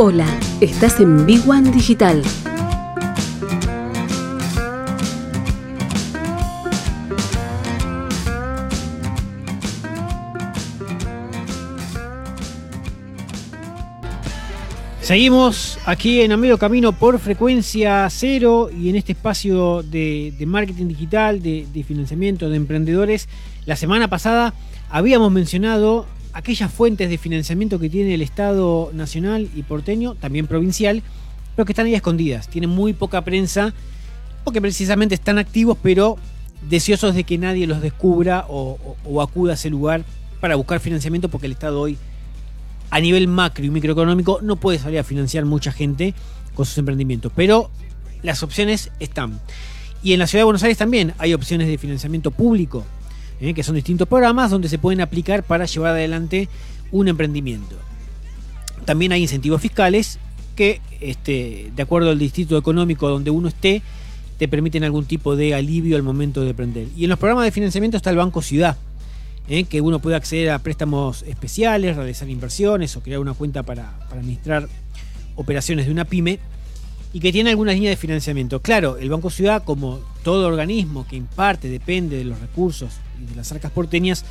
Hola, estás en Big One Digital. Seguimos aquí en A Medio Camino por frecuencia cero y en este espacio de, marketing digital, de, financiamiento de emprendedores. La semana pasada habíamos mencionado aquellas fuentes de financiamiento que tiene el Estado nacional y porteño, también provincial, pero que están ahí escondidas. Tienen muy poca prensa, porque precisamente están activos, pero deseosos de que nadie los descubra o, o, o acuda a ese lugar para buscar financiamiento, porque el Estado hoy a nivel macro y microeconómico no puede salir a financiar mucha gente con sus emprendimientos, pero las opciones están. Y en la ciudad de Buenos Aires también hay opciones de financiamiento público, ¿eh? que son distintos programas donde se pueden aplicar para llevar adelante un emprendimiento. También hay incentivos fiscales que, este, de acuerdo al distrito económico donde uno esté, te permiten algún tipo de alivio al momento de emprender. Y en los programas de financiamiento está el Banco Ciudad, ¿eh? que uno puede acceder a préstamos especiales, realizar inversiones o crear una cuenta para, para, administrar operaciones de una pyme y que tiene algunas líneas de financiamiento. Claro, el Banco Ciudad, como todo organismo que imparte, depende de los recursos y de las arcas porteñas,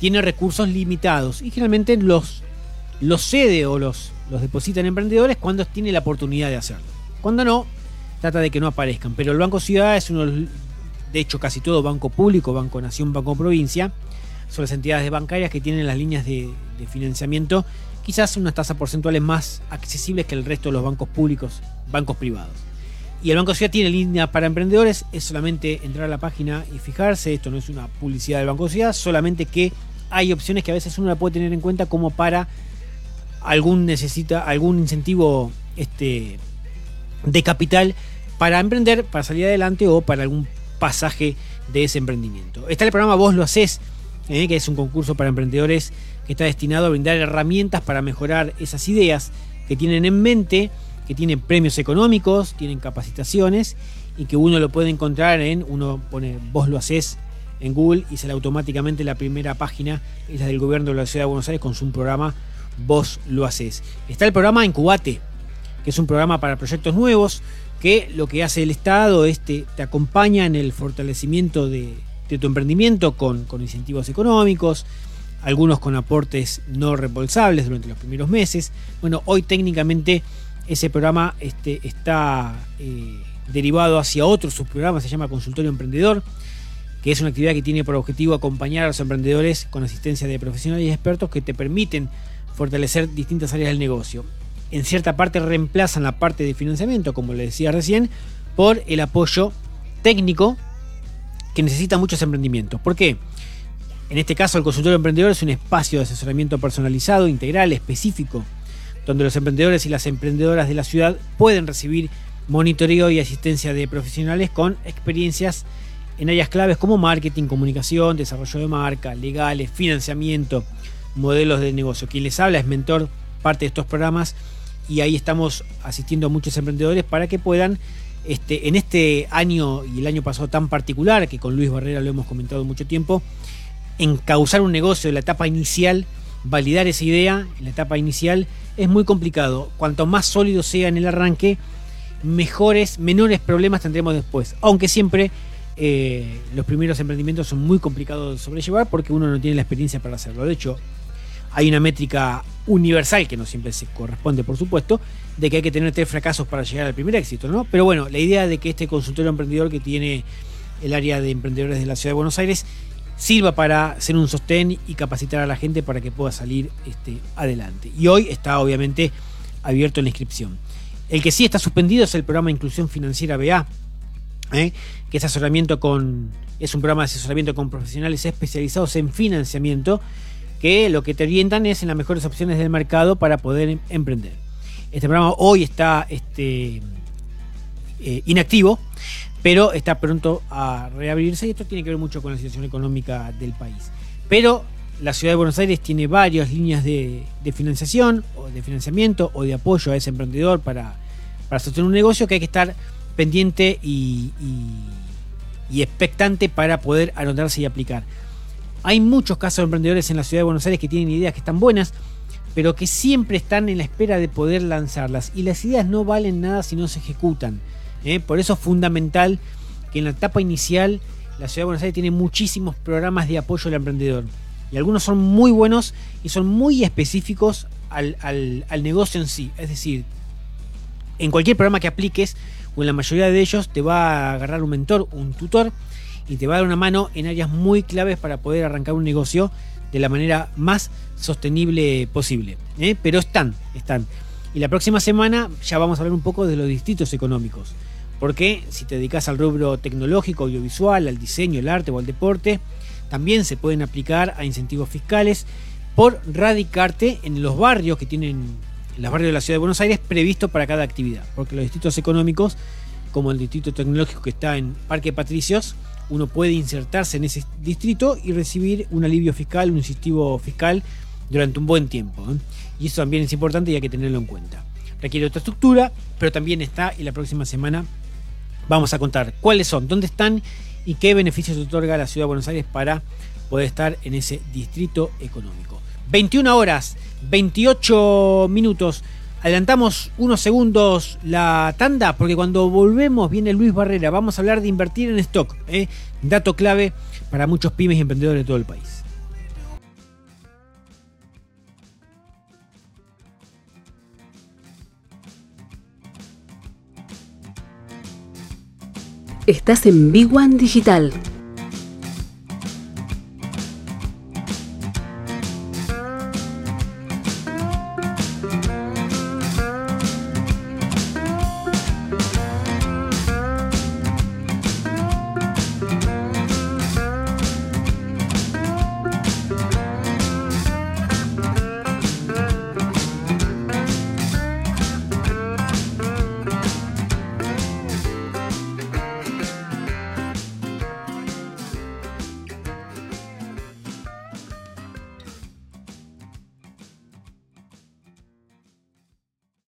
tiene recursos limitados y generalmente los, los cede o los, los deposita en emprendedores cuando tiene la oportunidad de hacerlo. Cuando no, trata de que no aparezcan. Pero el Banco Ciudad es uno, de hecho casi todo banco público, Banco Nación, Banco Provincia, son las entidades bancarias que tienen las líneas de, financiamiento, quizás unas tasas porcentuales más accesibles que el resto de los bancos públicos, bancos privados. Y el Banco Ciudad tiene línea para emprendedores, es solamente entrar a la página y fijarse, esto no es una publicidad del Banco Ciudad, solamente que hay opciones que a veces uno la puede tener en cuenta como para algún necesita algún incentivo este, de capital para emprender, para salir adelante o para algún pasaje de ese emprendimiento. Está el programa Vos lo haces, eh, que es un concurso para emprendedores que está destinado a brindar herramientas para mejorar esas ideas que tienen en mente, que tienen premios económicos, tienen capacitaciones y que uno lo puede encontrar en, uno pone vos lo haces en Google y sale automáticamente la primera página, es la del gobierno de la ciudad de Buenos Aires con su programa Vos lo haces. Está el programa Incubate, que es un programa para proyectos nuevos, que lo que hace el Estado es te, te acompaña en el fortalecimiento de, de tu emprendimiento con, con, incentivos económicos, algunos con aportes no reembolsables durante los primeros meses. Bueno, hoy técnicamente ese programa este, está eh, derivado hacia otro subprograma, se llama Consultorio Emprendedor, que es una actividad que tiene por objetivo acompañar a los emprendedores con asistencia de profesionales y expertos que te permiten fortalecer distintas áreas del negocio. En cierta parte reemplazan la parte de financiamiento, como le decía recién, por el apoyo técnico que necesita muchos emprendimientos. ¿Por qué? En este caso, el consultorio emprendedor es un espacio de asesoramiento personalizado, integral, específico, donde los emprendedores y las emprendedoras de la ciudad pueden recibir monitoreo y asistencia de profesionales con experiencias en áreas claves como marketing, comunicación, desarrollo de marca, legales, financiamiento, modelos de negocio. Quien les habla es mentor, parte de estos programas, y ahí estamos asistiendo a muchos emprendedores para que puedan este, en este año y el año pasado tan particular, que con Luis Barrera lo hemos comentado mucho tiempo, encauzar un negocio en la etapa inicial, validar esa idea en la etapa inicial, es muy complicado. Cuanto más sólido sea en el arranque, mejores, menores problemas tendremos después. Aunque siempre eh, los primeros emprendimientos son muy complicados de sobrellevar porque uno no tiene la experiencia para hacerlo. De hecho, hay una métrica universal que no siempre se corresponde, por supuesto, de que hay que tener tres fracasos para llegar al primer éxito, ¿no? Pero bueno, la idea de que este consultorio emprendedor que tiene el área de emprendedores de la ciudad de Buenos Aires sirva para ser un sostén y capacitar a la gente para que pueda salir este, adelante. Y hoy está obviamente abierto la inscripción. El que sí está suspendido es el programa Inclusión Financiera BA, ¿eh? que es asesoramiento con. es un programa de asesoramiento con profesionales especializados en financiamiento que lo que te orientan es en las mejores opciones del mercado para poder emprender. Este programa hoy está este, eh, inactivo, pero está pronto a reabrirse y esto tiene que ver mucho con la situación económica del país. Pero la ciudad de Buenos Aires tiene varias líneas de, financiación o de financiamiento o de apoyo a ese emprendedor para, sostener un negocio que hay que estar pendiente y, y, y expectante para poder anotarse y aplicar. Hay muchos casos de emprendedores en la ciudad de Buenos Aires que tienen ideas que están buenas, pero que siempre están en la espera de poder lanzarlas. Y las ideas no valen nada si no se ejecutan. ¿eh? Por eso es fundamental que en la etapa inicial la Ciudad de Buenos Aires tiene muchísimos programas de apoyo al emprendedor. Y algunos son muy buenos y son muy específicos al, al negocio en sí. Es decir, en cualquier programa que apliques, o en la mayoría de ellos, te va a agarrar un mentor, un tutor, y te va a dar una mano en áreas muy claves para poder arrancar un negocio de la manera más sostenible posible. ¿eh? Pero están, están. Y la próxima semana ya vamos a hablar un poco de los distritos económicos. Porque si te dedicas al rubro tecnológico, audiovisual, al diseño, el arte o al deporte, también se pueden aplicar a incentivos fiscales por radicarte en los barrios que tienen, en los barrios de la ciudad de Buenos Aires, previsto para cada actividad. Porque los distritos económicos, como el distrito tecnológico que está en Parque Patricios, uno puede insertarse en ese distrito y recibir un alivio fiscal, un incentivo fiscal durante un buen tiempo. Y eso también es importante y hay que tenerlo en cuenta. Requiere otra estructura, pero también está y la próxima semana vamos a contar cuáles son, dónde están y qué beneficios otorga la Ciudad de Buenos Aires para poder estar en ese distrito económico. 21 horas, 28 minutos. Adelantamos unos segundos la tanda porque cuando volvemos viene Luis Barrera. Vamos a hablar de invertir en stock. ¿eh? Dato clave para muchos pymes y emprendedores de todo el país. Estás en Big One Digital.